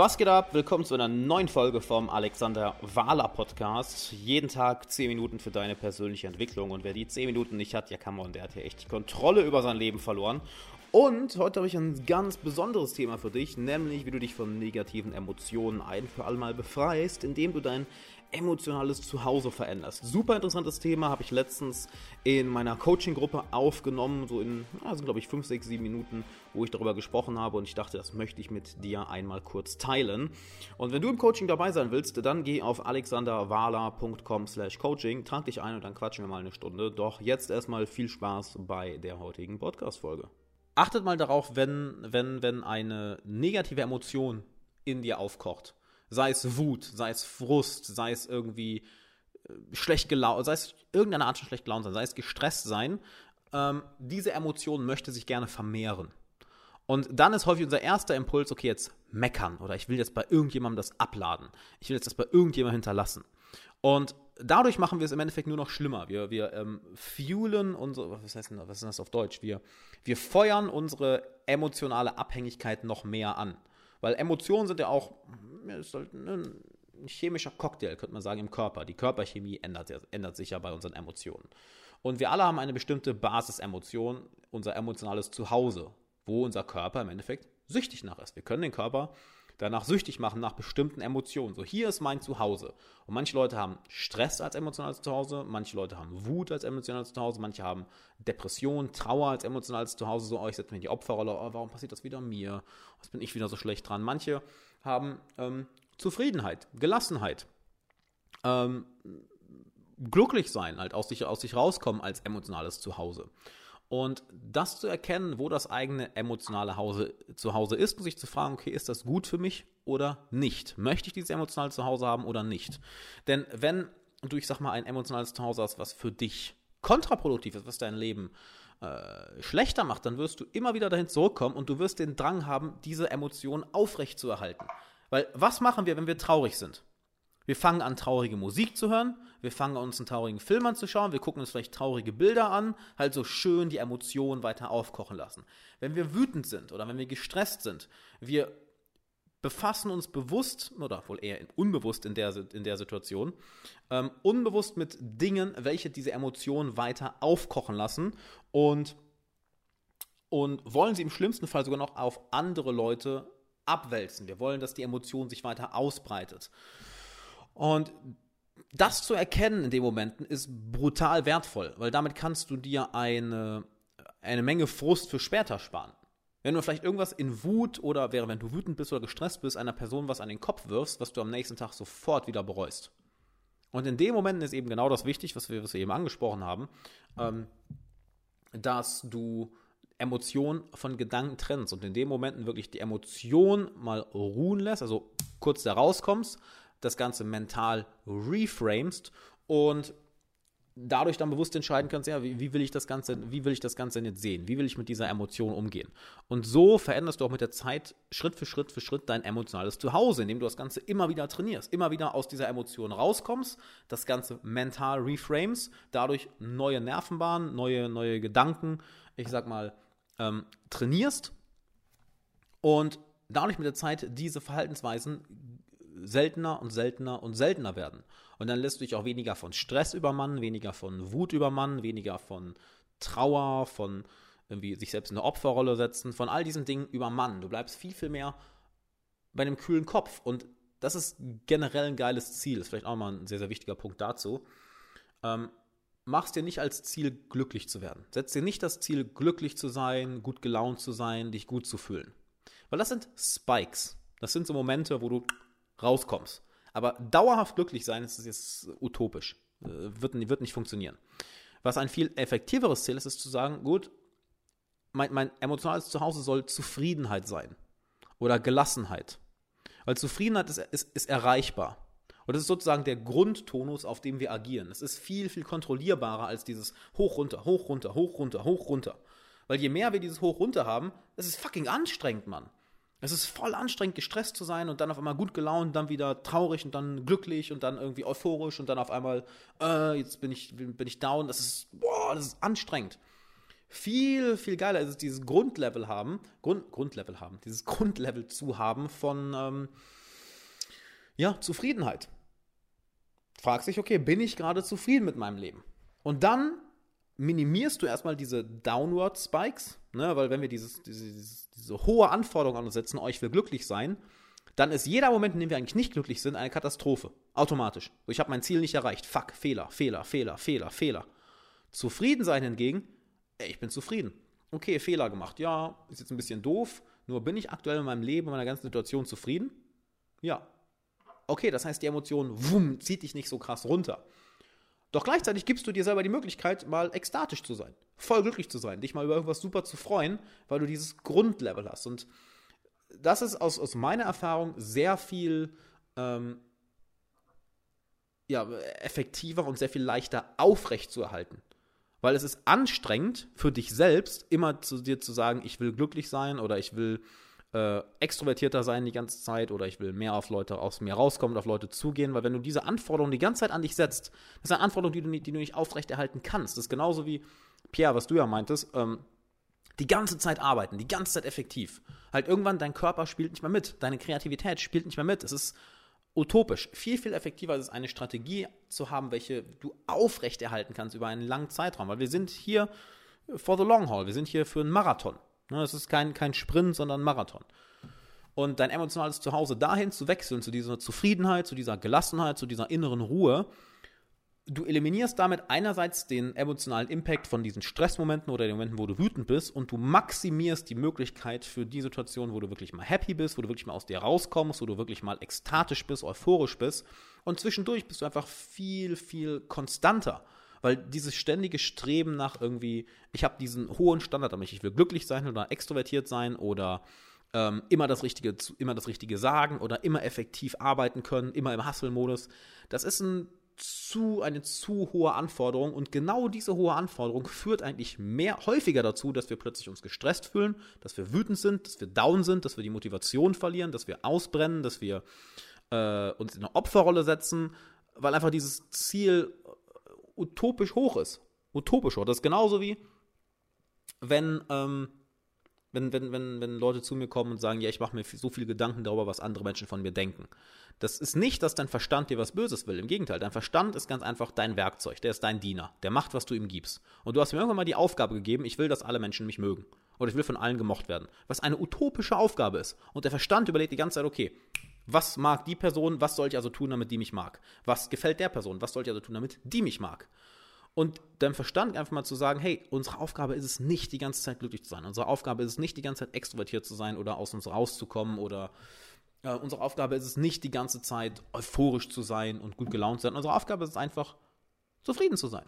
Was geht ab? Willkommen zu einer neuen Folge vom Alexander Wahler Podcast. Jeden Tag 10 Minuten für deine persönliche Entwicklung. Und wer die 10 Minuten nicht hat, ja, come on, der hat ja echt die Kontrolle über sein Leben verloren. Und heute habe ich ein ganz besonderes Thema für dich, nämlich wie du dich von negativen Emotionen ein für alle befreist, indem du dein emotionales Zuhause veränderst. Super interessantes Thema, habe ich letztens in meiner Coaching-Gruppe aufgenommen, so in, also glaube ich, 5, 6, 7 Minuten, wo ich darüber gesprochen habe und ich dachte, das möchte ich mit dir einmal kurz teilen. Und wenn du im Coaching dabei sein willst, dann geh auf alexanderwala.com slash coaching, trag dich ein und dann quatschen wir mal eine Stunde. Doch jetzt erstmal viel Spaß bei der heutigen Podcast-Folge. Achtet mal darauf, wenn, wenn, wenn eine negative Emotion in dir aufkocht sei es Wut, sei es Frust, sei es irgendwie äh, schlecht gelaunt, sei es irgendeine Art von schlecht gelaunt sein, sei es gestresst sein, ähm, diese Emotion möchte sich gerne vermehren. Und dann ist häufig unser erster Impuls, okay, jetzt meckern oder ich will jetzt bei irgendjemandem das abladen. Ich will jetzt das bei irgendjemandem hinterlassen. Und dadurch machen wir es im Endeffekt nur noch schlimmer. Wir, wir ähm, fuelen unsere, was heißt denn, was ist das auf Deutsch? Wir, wir feuern unsere emotionale Abhängigkeit noch mehr an. Weil Emotionen sind ja auch ist halt ein chemischer Cocktail, könnte man sagen, im Körper. Die Körperchemie ändert, ändert sich ja bei unseren Emotionen. Und wir alle haben eine bestimmte Basisemotion, unser emotionales Zuhause, wo unser Körper im Endeffekt süchtig nach ist. Wir können den Körper danach süchtig machen nach bestimmten Emotionen. So, hier ist mein Zuhause. Und manche Leute haben Stress als emotionales Zuhause, manche Leute haben Wut als emotionales Zuhause, manche haben Depression, Trauer als emotionales Zuhause. So, oh, ich setze mir in die Opferrolle, oh, warum passiert das wieder mir? Was bin ich wieder so schlecht dran? Manche haben ähm, Zufriedenheit, Gelassenheit, ähm, glücklich sein, halt aus sich, aus sich rauskommen als emotionales Zuhause. Und das zu erkennen, wo das eigene emotionale Hause, Zuhause ist und sich zu fragen, okay, ist das gut für mich oder nicht? Möchte ich dieses emotionale Zuhause haben oder nicht? Denn wenn du, ich sag mal, ein emotionales Zuhause hast, was für dich kontraproduktiv ist, was dein Leben äh, schlechter macht, dann wirst du immer wieder dahin zurückkommen und du wirst den Drang haben, diese Emotionen aufrechtzuerhalten. Weil was machen wir, wenn wir traurig sind? Wir fangen an, traurige Musik zu hören, wir fangen an, uns einen traurigen Film anzuschauen, wir gucken uns vielleicht traurige Bilder an, halt so schön die Emotionen weiter aufkochen lassen. Wenn wir wütend sind oder wenn wir gestresst sind, wir befassen uns bewusst, oder wohl eher unbewusst in der, in der Situation, ähm, unbewusst mit Dingen, welche diese Emotionen weiter aufkochen lassen und, und wollen sie im schlimmsten Fall sogar noch auf andere Leute abwälzen. Wir wollen, dass die Emotion sich weiter ausbreitet. Und das zu erkennen in den Momenten ist brutal wertvoll, weil damit kannst du dir eine, eine Menge Frust für später sparen. Wenn du vielleicht irgendwas in Wut oder wäre, wenn du wütend bist oder gestresst bist, einer Person was an den Kopf wirfst, was du am nächsten Tag sofort wieder bereust. Und in dem Momenten ist eben genau das wichtig, was wir, was wir eben angesprochen haben, ähm, dass du Emotionen von Gedanken trennst und in den Momenten wirklich die Emotion mal ruhen lässt, also kurz da rauskommst, das Ganze mental reframest und dadurch dann bewusst entscheiden kannst, ja, wie, wie, will ich das Ganze, wie will ich das Ganze jetzt sehen? Wie will ich mit dieser Emotion umgehen? Und so veränderst du auch mit der Zeit Schritt für Schritt für Schritt dein emotionales Zuhause, indem du das Ganze immer wieder trainierst, immer wieder aus dieser Emotion rauskommst, das Ganze mental reframes, dadurch neue Nervenbahnen, neue, neue Gedanken, ich sag mal, ähm, trainierst und dadurch mit der Zeit diese Verhaltensweisen seltener und seltener und seltener werden. Und dann lässt du dich auch weniger von Stress übermannen, weniger von Wut übermannen, weniger von Trauer, von irgendwie sich selbst in eine Opferrolle setzen, von all diesen Dingen übermannen. Du bleibst viel, viel mehr bei einem kühlen Kopf. Und das ist generell ein geiles Ziel. Das ist vielleicht auch mal ein sehr, sehr wichtiger Punkt dazu. Ähm, machst dir nicht als Ziel, glücklich zu werden. Setz dir nicht das Ziel, glücklich zu sein, gut gelaunt zu sein, dich gut zu fühlen. Weil das sind Spikes. Das sind so Momente, wo du rauskommst. Aber dauerhaft glücklich sein ist jetzt utopisch. Äh, wird, wird nicht funktionieren. Was ein viel effektiveres Ziel ist, ist zu sagen, gut, mein, mein emotionales Zuhause soll Zufriedenheit sein. Oder Gelassenheit. Weil Zufriedenheit ist, ist, ist erreichbar. Und das ist sozusagen der Grundtonus, auf dem wir agieren. Es ist viel, viel kontrollierbarer als dieses hoch, runter, hoch, runter, hoch, runter, hoch, runter. Weil je mehr wir dieses hoch, runter haben, es ist fucking anstrengend, Mann. Es ist voll anstrengend, gestresst zu sein und dann auf einmal gut gelaunt, dann wieder traurig und dann glücklich und dann irgendwie euphorisch und dann auf einmal, äh, jetzt bin ich, bin ich down. Das ist, boah, das ist anstrengend. Viel, viel geiler ist es, dieses Grundlevel haben, Grund, Grundlevel haben, dieses Grundlevel zu haben von ähm, ja, Zufriedenheit. Fragst dich, okay, bin ich gerade zufrieden mit meinem Leben? Und dann minimierst du erstmal diese Downward Spikes, ne? weil wenn wir dieses, dieses, diese hohe Anforderung an uns setzen, oh, will glücklich sein, dann ist jeder Moment, in dem wir eigentlich nicht glücklich sind, eine Katastrophe. Automatisch. Ich habe mein Ziel nicht erreicht. Fuck, Fehler, Fehler, Fehler, Fehler, Fehler. Zufrieden sein hingegen, ey, ich bin zufrieden. Okay, Fehler gemacht. Ja, ist jetzt ein bisschen doof, nur bin ich aktuell in meinem Leben, in meiner ganzen Situation zufrieden? Ja. Okay, das heißt, die Emotion, wumm, zieht dich nicht so krass runter. Doch gleichzeitig gibst du dir selber die Möglichkeit, mal ekstatisch zu sein, voll glücklich zu sein, dich mal über irgendwas super zu freuen, weil du dieses Grundlevel hast. Und das ist aus, aus meiner Erfahrung sehr viel ähm, ja, effektiver und sehr viel leichter aufrecht zu erhalten. Weil es ist anstrengend für dich selbst, immer zu dir zu sagen, ich will glücklich sein oder ich will äh, extrovertierter sein die ganze Zeit oder ich will mehr auf Leute aus mir rauskommen auf Leute zugehen, weil wenn du diese Anforderungen die ganze Zeit an dich setzt, das ist eine Anforderung, die du, die du nicht aufrechterhalten kannst. Das ist genauso wie, Pierre, was du ja meintest, ähm, die ganze Zeit arbeiten, die ganze Zeit effektiv. Halt irgendwann dein Körper spielt nicht mehr mit, deine Kreativität spielt nicht mehr mit. Es ist utopisch. Viel, viel effektiver ist es, eine Strategie zu haben, welche du aufrechterhalten kannst über einen langen Zeitraum. Weil wir sind hier for the long haul, wir sind hier für einen Marathon. Ne, es ist kein, kein Sprint, sondern ein Marathon. Und dein emotionales Zuhause dahin zu wechseln, zu dieser Zufriedenheit, zu dieser Gelassenheit, zu dieser inneren Ruhe, du eliminierst damit einerseits den emotionalen Impact von diesen Stressmomenten oder den Momenten, wo du wütend bist und du maximierst die Möglichkeit für die Situation, wo du wirklich mal happy bist, wo du wirklich mal aus dir rauskommst, wo du wirklich mal ekstatisch bist, euphorisch bist und zwischendurch bist du einfach viel, viel konstanter. Weil dieses ständige Streben nach irgendwie, ich habe diesen hohen Standard an ich will glücklich sein oder extrovertiert sein oder ähm, immer, das Richtige, immer das Richtige sagen oder immer effektiv arbeiten können, immer im Hustle-Modus, das ist ein zu, eine zu hohe Anforderung und genau diese hohe Anforderung führt eigentlich mehr häufiger dazu, dass wir plötzlich uns gestresst fühlen, dass wir wütend sind, dass wir down sind, dass wir die Motivation verlieren, dass wir ausbrennen, dass wir äh, uns in eine Opferrolle setzen, weil einfach dieses Ziel utopisch hoch ist. Utopisch hoch. Das ist genauso wie, wenn ähm, wenn, wenn, wenn, wenn Leute zu mir kommen und sagen, ja, ich mache mir so viele Gedanken darüber, was andere Menschen von mir denken. Das ist nicht, dass dein Verstand dir was Böses will. Im Gegenteil, dein Verstand ist ganz einfach dein Werkzeug. Der ist dein Diener. Der macht, was du ihm gibst. Und du hast mir irgendwann mal die Aufgabe gegeben, ich will, dass alle Menschen mich mögen. Oder ich will von allen gemocht werden. Was eine utopische Aufgabe ist. Und der Verstand überlegt die ganze Zeit, okay, was mag die Person, was soll ich also tun, damit die mich mag? Was gefällt der Person, was soll ich also tun, damit die mich mag? und deinem Verstand einfach mal zu sagen, hey, unsere Aufgabe ist es nicht, die ganze Zeit glücklich zu sein. Unsere Aufgabe ist es nicht, die ganze Zeit extrovertiert zu sein oder aus uns rauszukommen oder äh, unsere Aufgabe ist es nicht, die ganze Zeit euphorisch zu sein und gut gelaunt zu sein. Unsere Aufgabe ist es einfach, zufrieden zu sein.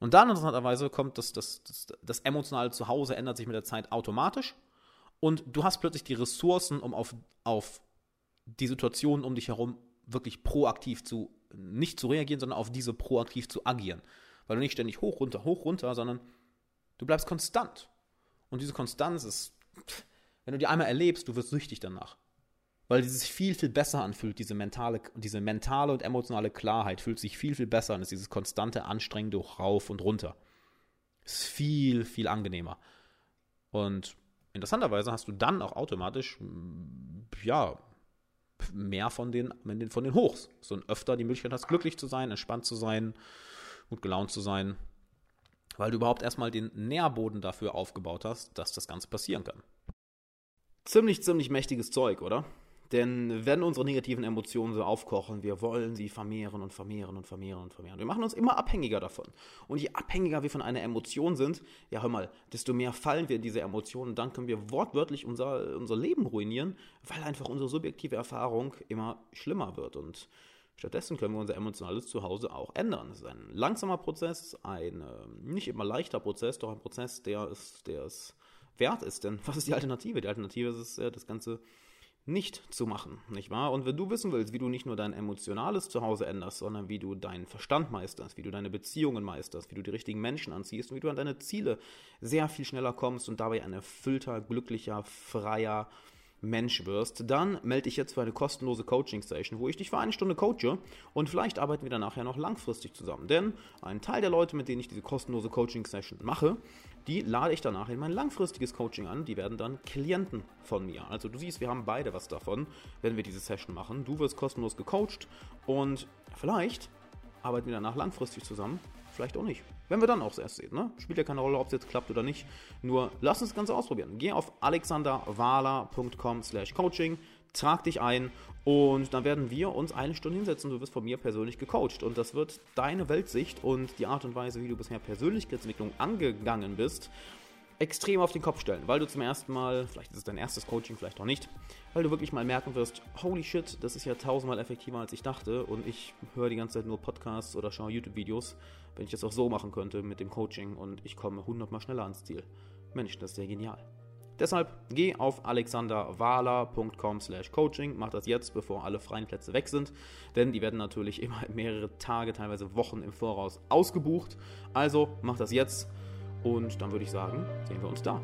Und dann interessanterweise kommt das, das, das, das emotionale Zuhause ändert sich mit der Zeit automatisch und du hast plötzlich die Ressourcen, um auf, auf die Situationen um dich herum wirklich proaktiv zu nicht zu reagieren, sondern auf diese proaktiv zu agieren. Weil du nicht ständig hoch, runter, hoch, runter, sondern du bleibst konstant. Und diese Konstanz ist, wenn du die einmal erlebst, du wirst süchtig danach. Weil es sich viel, viel besser anfühlt, diese mentale, diese mentale und emotionale Klarheit fühlt sich viel, viel besser an, ist dieses konstante Anstrengen durch rauf und runter. Ist viel, viel angenehmer. Und interessanterweise hast du dann auch automatisch, ja, mehr von den, von den Hochs. So öfter die Möglichkeit hast, glücklich zu sein, entspannt zu sein, gut gelaunt zu sein, weil du überhaupt erstmal den Nährboden dafür aufgebaut hast, dass das Ganze passieren kann. Ziemlich, ziemlich mächtiges Zeug, oder? Denn wenn unsere negativen Emotionen so aufkochen, wir wollen sie vermehren und vermehren und vermehren und vermehren. Wir machen uns immer abhängiger davon. Und je abhängiger wir von einer Emotion sind, ja hör mal, desto mehr fallen wir in diese Emotionen und dann können wir wortwörtlich unser, unser Leben ruinieren, weil einfach unsere subjektive Erfahrung immer schlimmer wird. Und stattdessen können wir unser emotionales Zuhause auch ändern. Es ist ein langsamer Prozess, ein äh, nicht immer leichter Prozess, doch ein Prozess, der es, der es wert ist. Denn was ist die Alternative? Die Alternative ist äh, das Ganze nicht zu machen, nicht wahr? Und wenn du wissen willst, wie du nicht nur dein emotionales Zuhause änderst, sondern wie du deinen Verstand meisterst, wie du deine Beziehungen meisterst, wie du die richtigen Menschen anziehst und wie du an deine Ziele sehr viel schneller kommst und dabei ein erfüllter, glücklicher, freier, Mensch wirst, dann melde dich jetzt für eine kostenlose Coaching-Session, wo ich dich für eine Stunde coache und vielleicht arbeiten wir dann nachher noch langfristig zusammen. Denn ein Teil der Leute, mit denen ich diese kostenlose Coaching-Session mache, die lade ich danach in mein langfristiges Coaching an. Die werden dann Klienten von mir. Also du siehst, wir haben beide was davon, wenn wir diese Session machen. Du wirst kostenlos gecoacht und vielleicht arbeiten wir danach langfristig zusammen vielleicht auch nicht. Wenn wir dann auch erst sehen, ne? Spielt ja keine Rolle, ob es jetzt klappt oder nicht. Nur lass uns das Ganze ausprobieren. Geh auf alexanderwala.com slash coaching, trag dich ein und dann werden wir uns eine Stunde hinsetzen. Du wirst von mir persönlich gecoacht. Und das wird deine Weltsicht und die Art und Weise, wie du bisher Persönlichkeitsentwicklung angegangen bist, extrem auf den Kopf stellen, weil du zum ersten Mal, vielleicht ist es dein erstes Coaching, vielleicht auch nicht, weil du wirklich mal merken wirst, holy shit, das ist ja tausendmal effektiver als ich dachte und ich höre die ganze Zeit nur Podcasts oder schaue YouTube-Videos, wenn ich das auch so machen könnte mit dem Coaching und ich komme hundertmal schneller ans Ziel. Mensch, das ist ja genial. Deshalb geh auf alexanderwahler.com slash coaching, mach das jetzt, bevor alle freien Plätze weg sind, denn die werden natürlich immer mehrere Tage, teilweise Wochen im Voraus ausgebucht. Also mach das jetzt und dann würde ich sagen, sehen wir uns da.